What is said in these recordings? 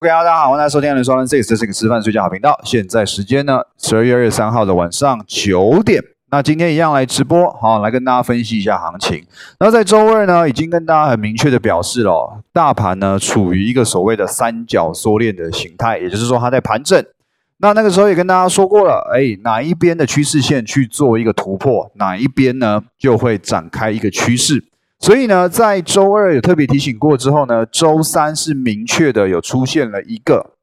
OK，大家好，欢迎收听《人说人 s 这是一个吃饭睡觉好频道。现在时间呢，十二月二十三号的晚上九点。那今天一样来直播，好，来跟大家分析一下行情。那在周二呢，已经跟大家很明确的表示了，大盘呢处于一个所谓的三角缩链的形态，也就是说它在盘整。那那个时候也跟大家说过了，哎，哪一边的趋势线去做一个突破，哪一边呢就会展开一个趋势。所以呢，在周二有特别提醒过之后呢，周三是明确的有出现了一个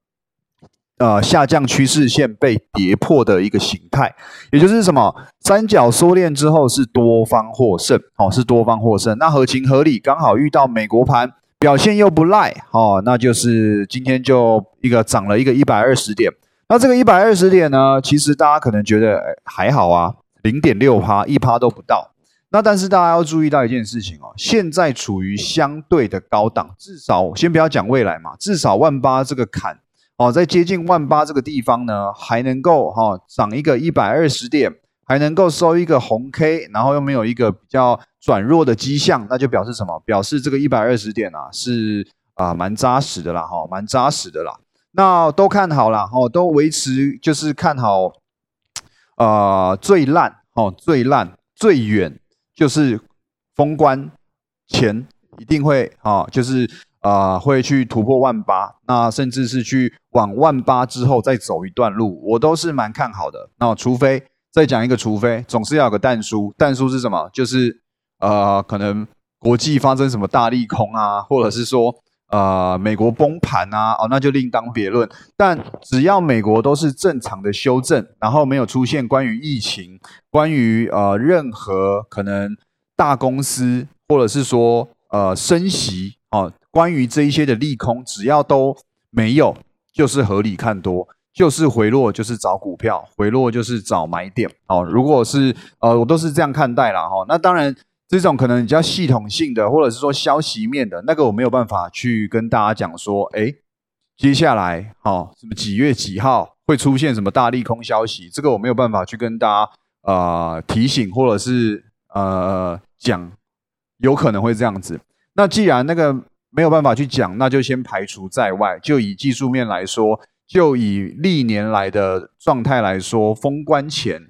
呃下降趋势线被跌破的一个形态，也就是什么？三角缩链之后是多方获胜，哦，是多方获胜，那合情合理，刚好遇到美国盘表现又不赖，哦，那就是今天就一个涨了一个一百二十点，那这个一百二十点呢，其实大家可能觉得还好啊，零点六趴，一趴都不到。那但是大家要注意到一件事情哦，现在处于相对的高档，至少先不要讲未来嘛，至少万八这个坎哦，在接近万八这个地方呢，还能够哈涨一个一百二十点，还能够收一个红 K，然后又没有一个比较转弱的迹象，那就表示什么？表示这个一百二十点啊是啊蛮扎实的啦，哈，蛮扎实的啦。那都看好了，哦，都维持就是看好，呃，最烂哦，最烂最远。就是封关前一定会啊，就是啊会去突破万八，那甚至是去往万八之后再走一段路，我都是蛮看好的。那除非再讲一个，除非总是要有个淡叔，淡叔是什么？就是呃可能国际发生什么大利空啊，或者是说呃美国崩盘啊，哦那就另当别论。但只要美国都是正常的修正，然后没有出现关于疫情。关于呃任何可能大公司或者是说呃升息哦，关于这一些的利空，只要都没有，就是合理看多，就是回落就是找股票，回落就是找买点哦。如果是呃我都是这样看待了哈。那当然这种可能比较系统性的，或者是说消息面的那个，我没有办法去跟大家讲说，哎，接下来哦什么几月几号会出现什么大利空消息，这个我没有办法去跟大家。呃，提醒或者是呃讲，有可能会这样子。那既然那个没有办法去讲，那就先排除在外。就以技术面来说，就以历年来的状态来说，封关前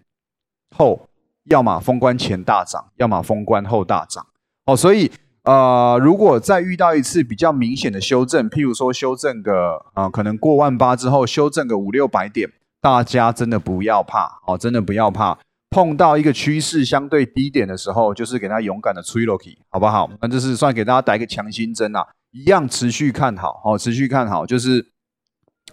后，要么封关前大涨，要么封关后大涨。哦，所以呃，如果再遇到一次比较明显的修正，譬如说修正个啊，可能过万八之后修正个五六百点，大家真的不要怕哦，真的不要怕。碰到一个趋势相对低点的时候，就是给他勇敢的吹落去，好不好？那这是算给大家打一个强心针啊，一样持续看好，哦，持续看好，就是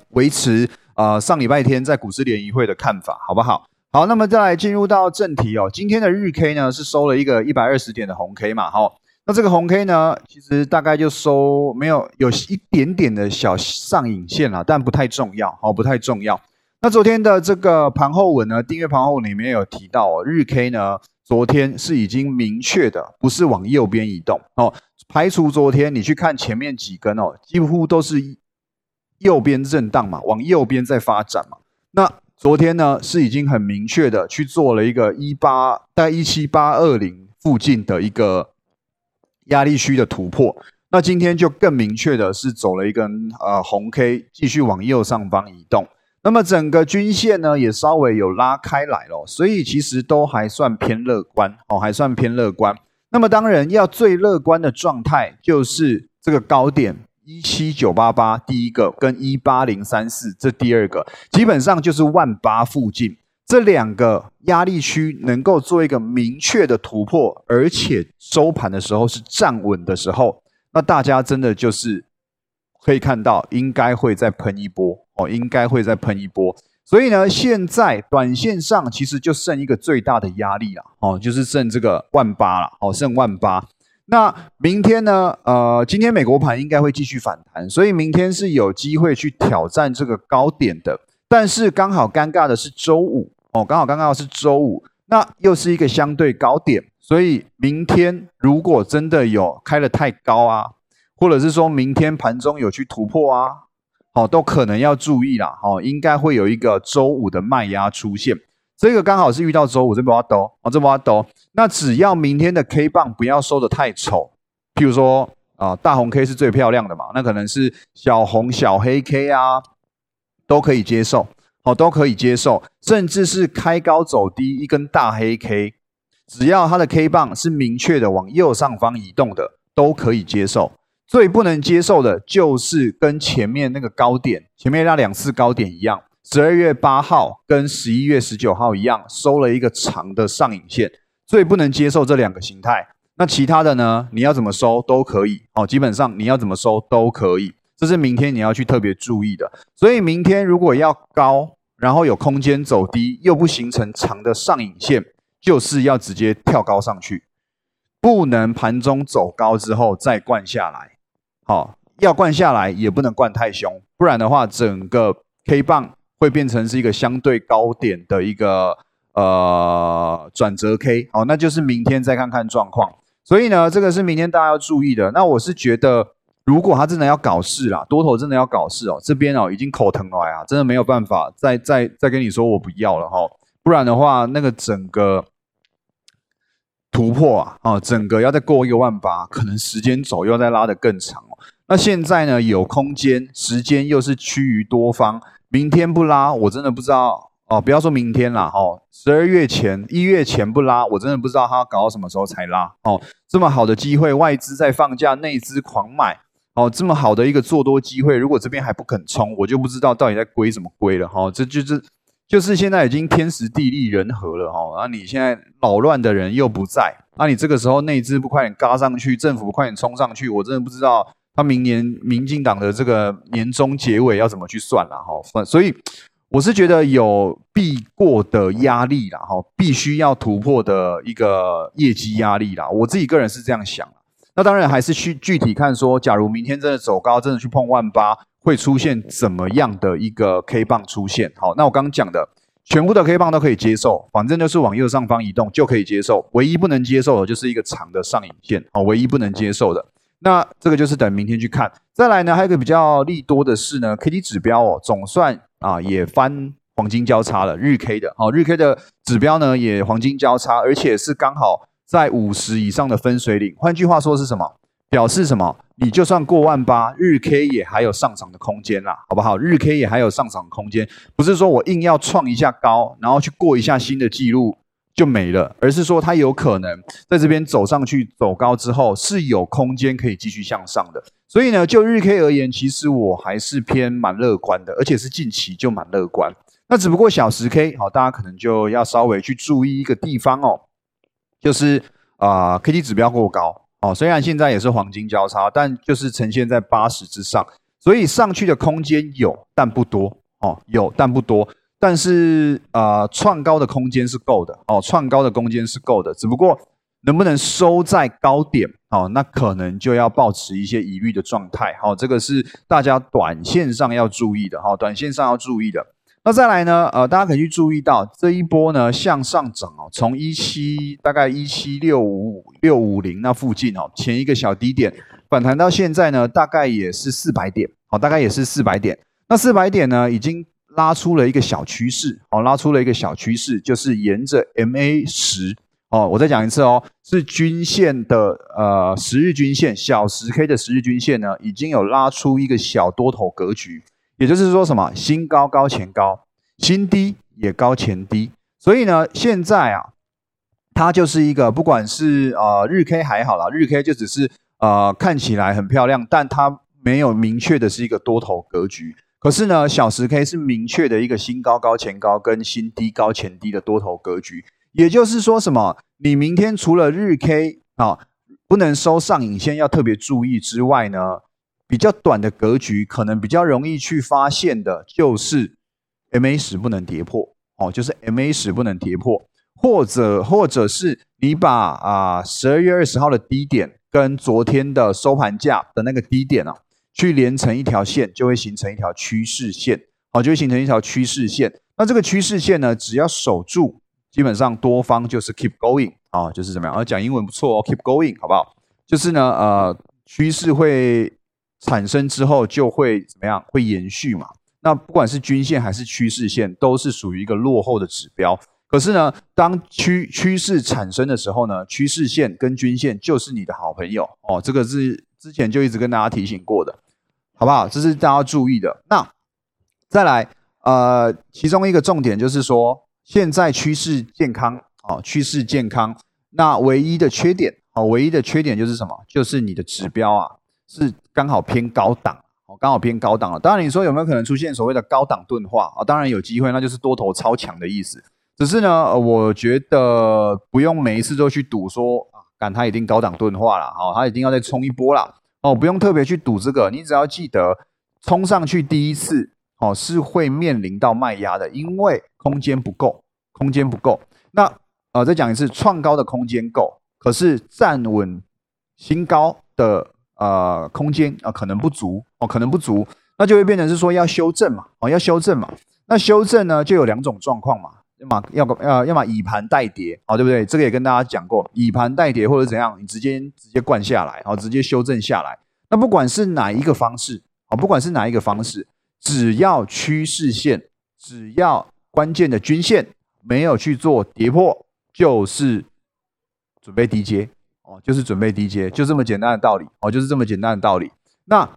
维持呃上礼拜天在股市联谊会的看法，好不好？好，那么再来进入到正题哦，今天的日 K 呢是收了一个一百二十点的红 K 嘛，哈，那这个红 K 呢，其实大概就收没有有一点点的小上影线了，但不太重要，哦，不太重要。那昨天的这个盘后文呢，订阅盘后里面有提到哦，日 K 呢，昨天是已经明确的，不是往右边移动哦，排除昨天你去看前面几根哦，几乎都是右边震荡嘛，往右边在发展嘛。那昨天呢，是已经很明确的去做了一个一八在一七八二零附近的一个压力区的突破。那今天就更明确的是走了一根呃红 K，继续往右上方移动。那么整个均线呢也稍微有拉开来了，所以其实都还算偏乐观哦，还算偏乐观。那么当然要最乐观的状态就是这个高点一七九八八第一个跟一八零三四这第二个，基本上就是万八附近这两个压力区能够做一个明确的突破，而且收盘的时候是站稳的时候，那大家真的就是可以看到应该会再喷一波。哦，应该会再喷一波，所以呢，现在短线上其实就剩一个最大的压力了，哦，就是剩这个万八了，哦，剩万八。那明天呢？呃，今天美国盘应该会继续反弹，所以明天是有机会去挑战这个高点的。但是刚好尴尬的是周五，哦，刚好刚刚是周五，那又是一个相对高点，所以明天如果真的有开的太高啊，或者是说明天盘中有去突破啊。好，都可能要注意啦。好，应该会有一个周五的卖压出现，这个刚好是遇到周五这波要哦，这波要抖。那只要明天的 K 棒不要收的太丑，譬如说啊，大红 K 是最漂亮的嘛，那可能是小红、小黑 K 啊，都可以接受，哦，都可以接受，甚至是开高走低一根大黑 K，只要它的 K 棒是明确的往右上方移动的，都可以接受。最不能接受的就是跟前面那个高点，前面那两次高点一样，十二月八号跟十一月十九号一样，收了一个长的上影线，最不能接受这两个形态。那其他的呢？你要怎么收都可以哦，基本上你要怎么收都可以，这是明天你要去特别注意的。所以明天如果要高，然后有空间走低，又不形成长的上影线，就是要直接跳高上去，不能盘中走高之后再灌下来。好，要灌下来也不能灌太凶，不然的话，整个 K 棒会变成是一个相对高点的一个呃转折 K。好，那就是明天再看看状况。所以呢，这个是明天大家要注意的。那我是觉得，如果他真的要搞事啦，多头真的要搞事哦，这边哦已经口疼了呀，真的没有办法再再再跟你说我不要了哈，不然的话，那个整个突破啊，啊，整个要再过一个万八，可能时间走又再拉得更长哦。那现在呢，有空间，时间又是趋于多方，明天不拉，我真的不知道。哦，不要说明天啦，哦，十二月前、一月前不拉，我真的不知道他搞到什么时候才拉。哦，这么好的机会，外资在放假，内资狂买。哦，这么好的一个做多机会，如果这边还不肯冲，我就不知道到底在归什么归了。哈，这就是就是现在已经天时地利人和了。哈，那你现在扰乱的人又不在，那你这个时候内资不快点嘎上去，政府不快点冲上去，我真的不知道他明年民进党的这个年终结尾要怎么去算了。哈，所以。我是觉得有必过的压力啦，哈，必须要突破的一个业绩压力啦。我自己个人是这样想那当然还是去具体看说，假如明天真的走高，真的去碰万八，会出现怎么样的一个 K 棒出现？好，那我刚刚讲的全部的 K 棒都可以接受，反正就是往右上方移动就可以接受。唯一不能接受的就是一个长的上影线，哦，唯一不能接受的。那这个就是等明天去看。再来呢，还有一个比较利多的是呢，K D 指标哦，总算。啊，也翻黄金交叉了，日 K 的，好，日 K 的指标呢也黄金交叉，而且是刚好在五十以上的分水岭。换句话说是什么？表示什么？你就算过万八，日 K 也还有上涨的空间啦，好不好？日 K 也还有上涨空间，不是说我硬要创一下高，然后去过一下新的记录。就没了，而是说它有可能在这边走上去走高之后是有空间可以继续向上的。所以呢，就日 K 而言，其实我还是偏蛮乐观的，而且是近期就蛮乐观。那只不过小时 K 好，大家可能就要稍微去注意一个地方哦，就是啊，K D 指标过高哦，虽然现在也是黄金交叉，但就是呈现在八十之上，所以上去的空间有，但不多哦，有但不多。但是啊，创高的空间是够的哦，创高的空间是够的，只不过能不能收在高点哦，那可能就要保持一些疑虑的状态。好，这个是大家短线上要注意的哈，短线上要注意的。那再来呢，呃，大家可以去注意到这一波呢向上涨哦，从一七大概一七六五六五零那附近哦，前一个小低点反弹到现在呢，大概也是四百点，好，大概也是四百点。那四百点呢，已经。拉出了一个小趋势，哦，拉出了一个小趋势，就是沿着 MA 十，哦，我再讲一次哦，是均线的，呃，十日均线，小十 K 的十日均线呢，已经有拉出一个小多头格局，也就是说什么，新高高前高，新低也高前低，所以呢，现在啊，它就是一个，不管是呃日 K 还好啦，日 K 就只是呃看起来很漂亮，但它没有明确的是一个多头格局。可是呢，小十 K 是明确的一个新高高前高跟新低高前低的多头格局，也就是说什么？你明天除了日 K 啊不能收上影线要特别注意之外呢，比较短的格局可能比较容易去发现的就是 MA 十不能跌破哦，就是 MA 十不能跌破，或者或者是你把啊十二月二十号的低点跟昨天的收盘价的那个低点啊。去连成一条线，就会形成一条趋势线，好，就会形成一条趋势线。那这个趋势线呢，只要守住，基本上多方就是 keep going 啊，就是怎么样？啊，讲英文不错哦，keep going 好不好？就是呢，呃，趋势会产生之后，就会怎么样？会延续嘛？那不管是均线还是趋势线，都是属于一个落后的指标。可是呢，当趋趋势产生的时候呢，趋势线跟均线就是你的好朋友哦。这个是。之前就一直跟大家提醒过的，好不好？这是大家注意的。那再来，呃，其中一个重点就是说，现在趋势健康，哦，趋势健康。那唯一的缺点，哦，唯一的缺点就是什么？就是你的指标啊，是刚好偏高档，哦，刚好偏高档了。当然，你说有没有可能出现所谓的高档钝化啊？当然有机会，那就是多头超强的意思。只是呢，我觉得不用每一次都去赌说但，它一定高档钝化了，哦，它一定要再冲一波啦，哦，不用特别去赌这个，你只要记得冲上去第一次，哦，是会面临到卖压的，因为空间不够，空间不够。那呃，再讲一次，创高的空间够，可是站稳新高的呃空间啊，可能不足哦，可能不足，那就会变成是说要修正嘛，哦，要修正嘛。那修正呢，就有两种状况嘛。要么要要要么以盘代跌，好对不对？这个也跟大家讲过，以盘代跌或者怎样，你直接直接灌下来，好直接修正下来。那不管是哪一个方式，好不管是哪一个方式，只要趋势线，只要关键的均线没有去做跌破，就是准备低接哦，就是准备低接，就这么简单的道理哦，就是这么简单的道理。那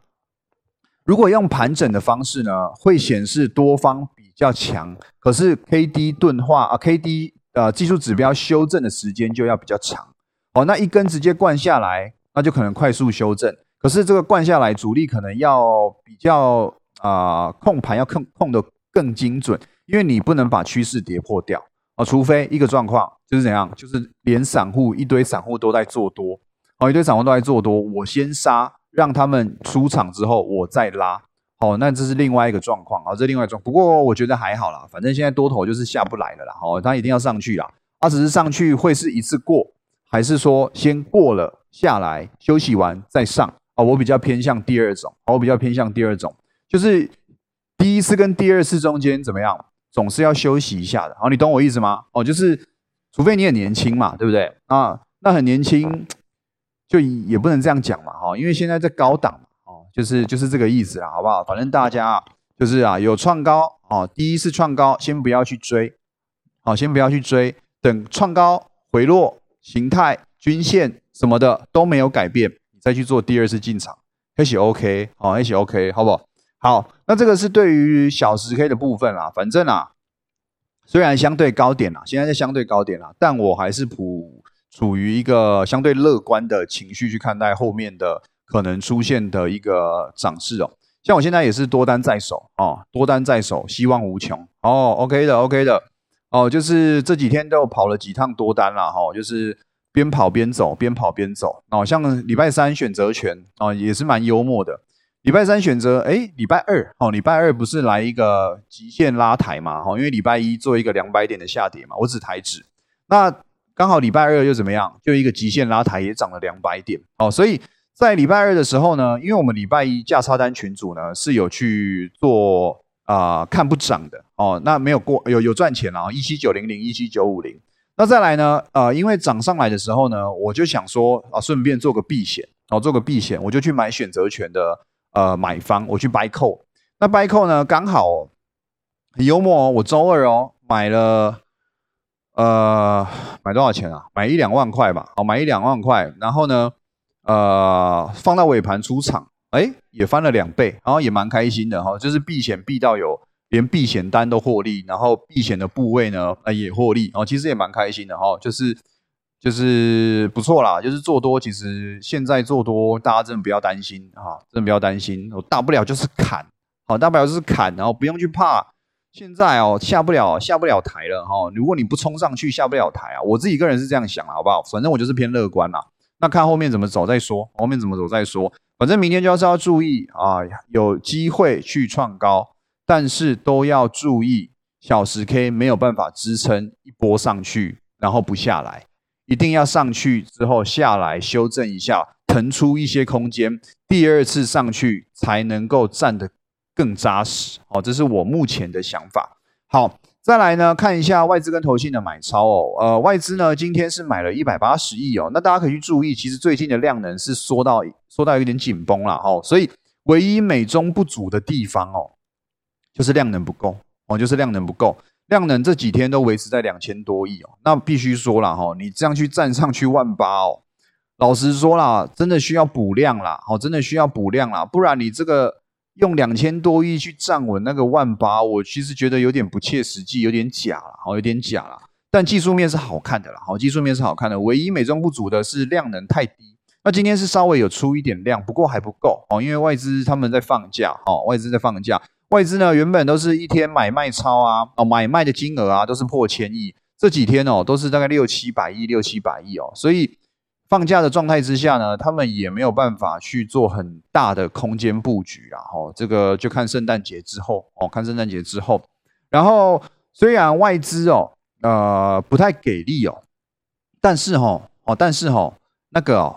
如果用盘整的方式呢，会显示多方。较强，可是 K D 钝化啊，K D 呃技术指标修正的时间就要比较长。哦，那一根直接灌下来，那就可能快速修正。可是这个灌下来，主力可能要比较啊控盘要控控的更精准，因为你不能把趋势跌破掉啊，除非一个状况就是怎样，就是连散户一堆散户都在做多，哦一堆散户都在做多，我先杀，让他们出场之后我再拉。哦，那这是另外一个状况啊，这另外状。不过我觉得还好啦，反正现在多头就是下不来了啦。哦，它一定要上去啦。它只是上去会是一次过，还是说先过了下来休息完再上？啊，我比较偏向第二种。我比较偏向第二种，就是第一次跟第二次中间怎么样，总是要休息一下的。好，你懂我意思吗？哦，就是除非你很年轻嘛，对不对？啊，那很年轻就也不能这样讲嘛。哈，因为现在在高档。就是就是这个意思啦，好不好？反正大家啊就是啊，有创高哦，第一次创高，先不要去追，好，先不要去追，等创高回落，形态、均线什么的都没有改变，你再去做第二次进场，一起 OK，好，一起 OK，好不好？好，那这个是对于小十 K 的部分啦，反正啊，虽然相对高点啦，现在是相对高点啦，但我还是普处于一个相对乐观的情绪去看待后面的。可能出现的一个涨势哦，像我现在也是多单在手哦，多单在手，希望无穷哦。OK 的，OK 的哦，就是这几天都跑了几趟多单了哈，就是边跑边走，边跑边走哦。像礼拜三选择权哦，也是蛮幽默的。礼拜三选择，哎，礼拜二哦，礼拜二不是来一个极限拉抬嘛？哈，因为礼拜一做一个两百点的下跌嘛，我只抬指，那刚好礼拜二又怎么样？就一个极限拉抬也涨了两百点哦，所以。在礼拜二的时候呢，因为我们礼拜一价差单群组呢是有去做啊看不涨的哦，那没有过有有赚钱啊，一七九零零一七九五零。那再来呢，呃，因为涨上来的时候呢，我就想说啊，顺便做个避险哦，做个避险，我就去买选择权的呃买方，我去 buy call。那 buy call 呢，刚好很幽默哦，我周二哦买了呃买多少钱啊？买一两万块吧，哦，买一两万块，然后呢？呃，放到尾盘出场，哎，也翻了两倍，然后也蛮开心的哈，就是避险避到有连避险单都获利，然后避险的部位呢，呃，也获利，哦，其实也蛮开心的哈，就是就是不错啦，就是做多，其实现在做多，大家真的不要担心啊，真的不要担心，我大不了就是砍，好，大不了就是砍，然后不用去怕，现在哦下不了下不了台了哈，如果你不冲上去下不了台啊，我自己个人是这样想好不好？反正我就是偏乐观啦。那看后面怎么走再说，后面怎么走再说。反正明天就是要注意啊，有机会去创高，但是都要注意小时 K 没有办法支撑一波上去，然后不下来，一定要上去之后下来修正一下，腾出一些空间，第二次上去才能够站得更扎实。好，这是我目前的想法。好。再来呢，看一下外资跟投信的买超哦。呃，外资呢今天是买了一百八十亿哦。那大家可以去注意，其实最近的量能是缩到缩到有点紧绷了哈。所以唯一美中不足的地方哦，就是量能不够哦，就是量能不够。量能这几天都维持在两千多亿哦。那必须说了哈，你这样去站上去万八哦，老实说啦，真的需要补量啦，哦，真的需要补量啦，不然你这个用两千多亿去站稳那个万八，我其实觉得有点不切实际，有点假了，哦，有点假了。但技术面是好看的啦，好，技术面是好看的，唯一美中不足的是量能太低。那今天是稍微有出一点量，不过还不够哦，因为外资他们在放假，哦，外资在放假，外资呢原本都是一天买卖超啊，哦，买卖的金额啊都是破千亿，这几天哦都是大概六七百亿，六七百亿哦，所以。放假的状态之下呢，他们也没有办法去做很大的空间布局啊。哦，这个就看圣诞节之后哦，看圣诞节之后。然后虽然外资哦，呃，不太给力哦，但是哈哦，但是哈那个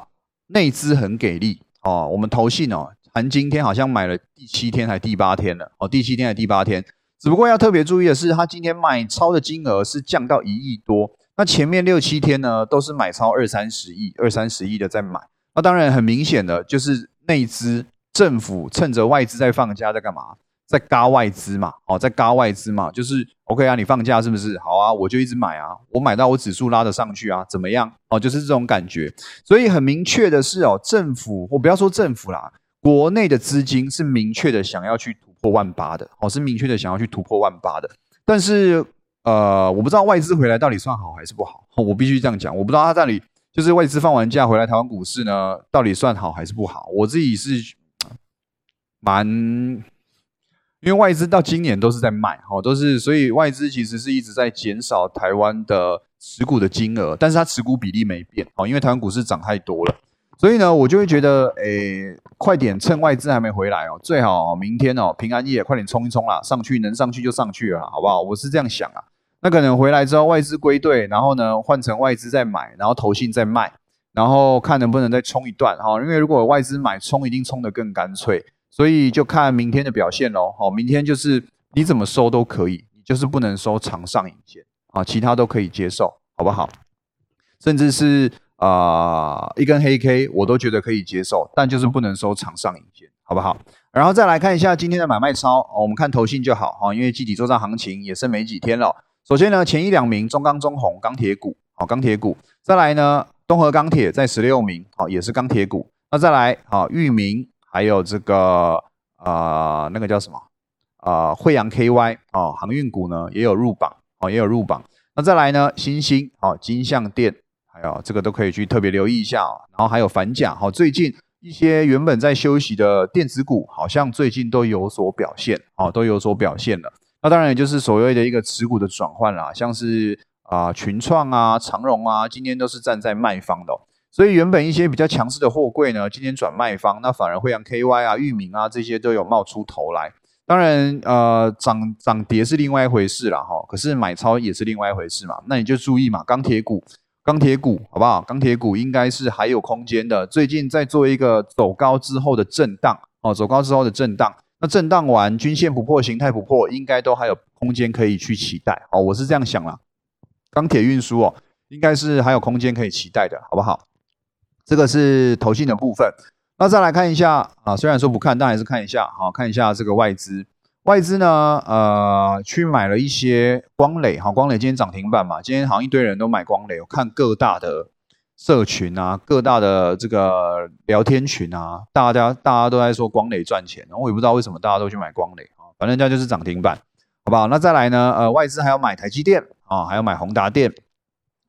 内资很给力哦。我们投信哦，含今天好像买了第七天还第八天了哦，第七天还第八天。只不过要特别注意的是，他今天买超的金额是降到一亿多。那前面六七天呢，都是买超二三十亿、二三十亿的在买。那当然很明显的就是内资政府趁着外资在放假，在干嘛？在嘎外资嘛，哦，在嘎外资嘛，就是 OK 啊，你放假是不是？好啊，我就一直买啊，我买到我指数拉得上去啊，怎么样？哦，就是这种感觉。所以很明确的是哦，政府我不要说政府啦，国内的资金是明确的想要去突破万八的，哦，是明确的想要去突破万八的，但是。呃，我不知道外资回来到底算好还是不好，我必须这样讲。我不知道他到底就是外资放完假回来台湾股市呢，到底算好还是不好？我自己是蛮，因为外资到今年都是在卖，哦，都是，所以外资其实是一直在减少台湾的持股的金额，但是它持股比例没变，哦，因为台湾股市涨太多了。所以呢，我就会觉得，诶，快点趁外资还没回来哦，最好明天哦，平安夜快点冲一冲啦，上去能上去就上去了，好不好？我是这样想啊。那可能回来之后外资归队，然后呢换成外资再买，然后投信再卖，然后看能不能再冲一段哈。因为如果外资买冲，一定冲得更干脆，所以就看明天的表现喽。好，明天就是你怎么收都可以，你就是不能收长上影线啊，其他都可以接受，好不好？甚至是。啊，一根黑 K 我都觉得可以接受，但就是不能收长上影线，好不好？然后再来看一下今天的买卖超，我们看头信就好哈，因为集体做账行情也剩没几天了。首先呢，前一两名中钢、中红钢铁股，好钢铁股。再来呢，东河钢铁在十六名，好也是钢铁股。那再来，好裕民，还有这个呃那个叫什么啊惠阳 KY 哦，航运股呢也有入榜，哦也有入榜。那再来呢，新兴，好金象电。哎呦，这个都可以去特别留意一下。然后还有反甲，好，最近一些原本在休息的电子股，好像最近都有所表现，哦，都有所表现了。那当然也就是所谓的一个持股的转换啦，像是啊群创啊、长荣啊，今天都是站在卖方的。所以原本一些比较强势的货柜呢，今天转卖方，那反而会让 KY 啊、域名啊这些都有冒出头来。当然，呃，涨涨跌是另外一回事了，哈。可是买超也是另外一回事嘛。那你就注意嘛，钢铁股。钢铁股好不好？钢铁股应该是还有空间的。最近在做一个走高之后的震荡哦，走高之后的震荡。那震荡完，均线不破，形态不破，应该都还有空间可以去期待哦。我是这样想啦。钢铁运输哦，应该是还有空间可以期待的，好不好？这个是投信的部分。那再来看一下啊，虽然说不看，但还是看一下好，看一下这个外资。外资呢，呃，去买了一些光磊，哈，光磊今天涨停板嘛，今天好像一堆人都买光磊，我看各大的社群啊，各大的这个聊天群啊，大家大家都在说光磊赚钱，然后我也不知道为什么大家都去买光磊啊，反正家就是涨停板，好不好？那再来呢，呃，外资还要买台积电啊，还要买宏达电、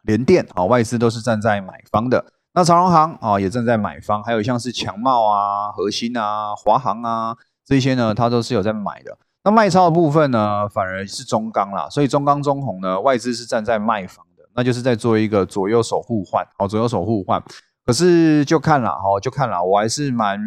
联电啊，外资都是站在买方的。那长荣行啊，也正在买方，还有像是强茂啊、核心啊、华航啊这些呢，它都是有在买的。那卖超的部分呢，反而是中钢啦，所以中钢、中红呢，外资是站在卖方的，那就是在做一个左右手互换，哦，左右手互换。可是就看了，哦，就看了，我还是蛮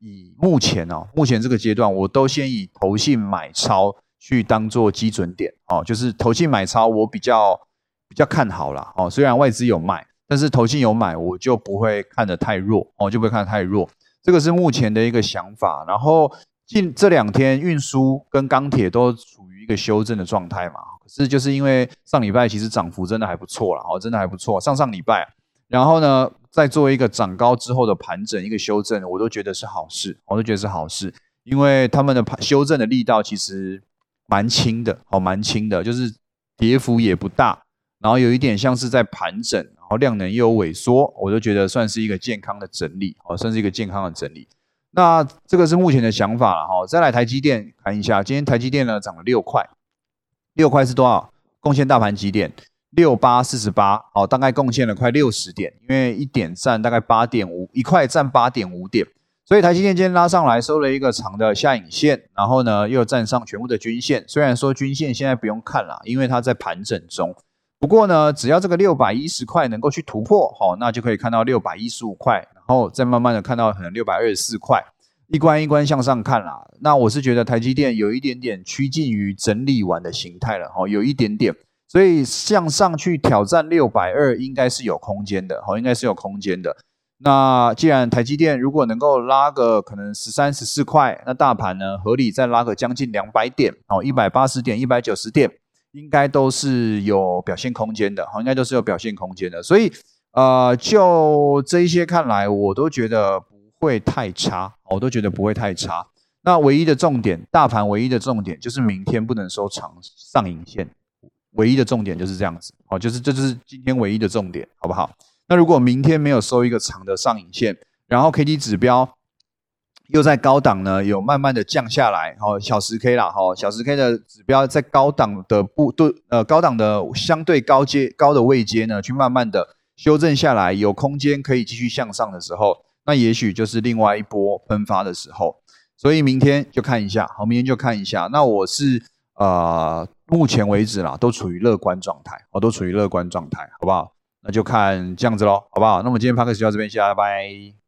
以目前哦，目前这个阶段，我都先以投信买超去当做基准点，哦，就是投信买超，我比较比较看好了，哦，虽然外资有卖，但是投信有买，我就不会看得太弱，哦，就不会看得太弱，这个是目前的一个想法，然后。近这两天运输跟钢铁都处于一个修正的状态嘛，可是就是因为上礼拜其实涨幅真的还不错了，哦，真的还不错。上上礼拜，然后呢，再做一个涨高之后的盘整，一个修正，我都觉得是好事，我都觉得是好事，因为他们的盘修正的力道其实蛮轻的，哦，蛮轻的，就是跌幅也不大，然后有一点像是在盘整，然后量能又有萎缩，我就觉得算是一个健康的整理，哦，算是一个健康的整理。那这个是目前的想法了哈。再来台积电看一下，今天台积电呢涨了六块，六块是多少？贡献大盘几点？六八四十八，哦，大概贡献了快六十点，因为一点占大概八点五，一块占八点五点，所以台积电今天拉上来收了一个长的下影线，然后呢又站上全部的均线。虽然说均线现在不用看了，因为它在盘整中。不过呢，只要这个六百一十块能够去突破，好，那就可以看到六百一十五块。然后再慢慢的看到可能六百二十四块，一关一关向上看啦。那我是觉得台积电有一点点趋近于整理完的形态了，哦，有一点点，所以向上去挑战六百二应该是有空间的，哦，应该是有空间的。那既然台积电如果能够拉个可能十三十四块，那大盘呢合理再拉个将近两百点，哦，一百八十点、一百九十点，应该都是有表现空间的，好，应该都是有表现空间的，所以。呃，就这一些看来，我都觉得不会太差，我都觉得不会太差。那唯一的重点，大盘唯一的重点就是明天不能收长上影线，唯一的重点就是这样子，哦，就是这就是今天唯一的重点，好不好？那如果明天没有收一个长的上影线，然后 K D 指标又在高档呢，有慢慢的降下来，哦，小十 K 啦，哈，小十 K 的指标在高档的不对，呃，高档的相对高阶高的位阶呢，去慢慢的。修正下来有空间可以继续向上的时候，那也许就是另外一波喷发的时候。所以明天就看一下，好，明天就看一下。那我是呃，目前为止啦，都处于乐观状态，我都处于乐观状态，好不好？那就看这样子喽，好不好？那我今天 p 克 d 就到这边，先拜拜。